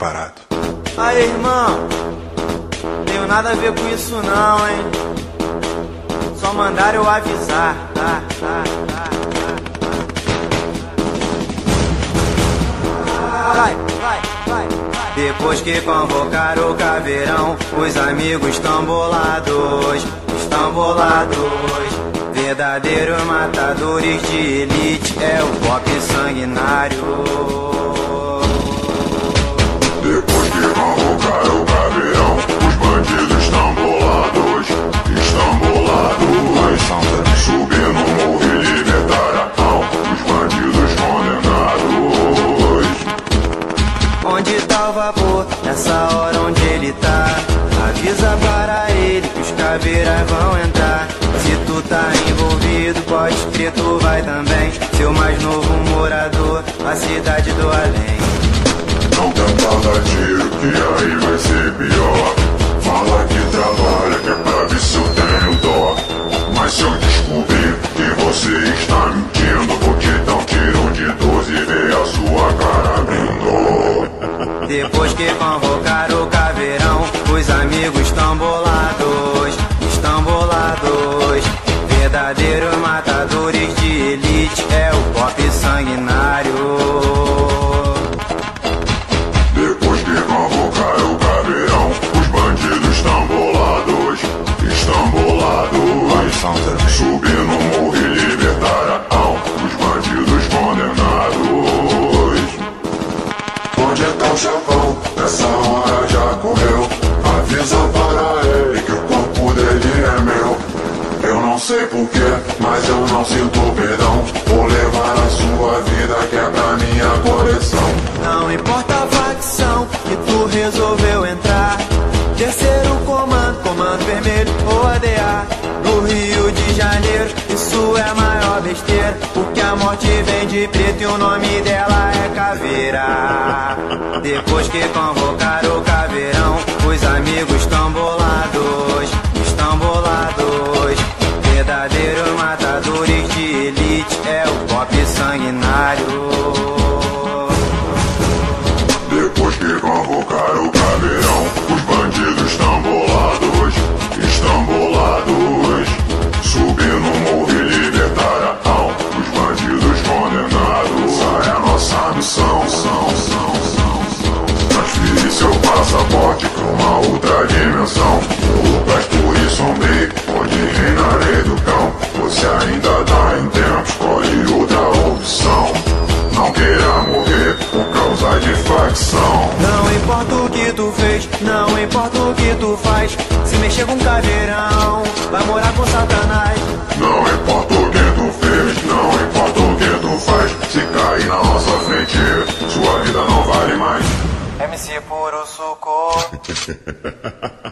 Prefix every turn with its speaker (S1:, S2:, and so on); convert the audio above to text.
S1: parado.
S2: Aí, irmão, tenho nada a ver com isso não, hein? Só mandaram eu avisar, tá, tá, tá. Depois que convocaram o caveirão, os amigos estão bolados, estão bolados. Verdadeiros matadores de elite é o pop sanguinário. Vapor? Nessa hora onde ele tá? Avisa para ele que os caveiras vão entrar. Se tu tá envolvido, pode crer, tu vai também. Seu mais novo morador, a cidade do além.
S3: Não dar tiro, que aí vai ser pior.
S2: Depois que convocaram o caveirão, os amigos estão bolados, estão bolados. Verdadeiros
S3: sei porquê, mas eu não sinto perdão. Vou levar a sua vida que é pra minha coleção.
S2: Não importa a facção que tu resolveu entrar. Terceiro comando, comando vermelho ou ADA. No Rio de Janeiro, isso é a maior besteira. Porque a morte vem de preto e o nome dela é Caveira. Depois que convocaram o caveirão, matadores não importa o que tu faz. Se mexer com caveirão, vai morar com Satanás.
S3: Não importa o que tu fez, não importa o que tu faz. Se cair na nossa frente, sua vida não vale mais.
S2: MC Puro Suco.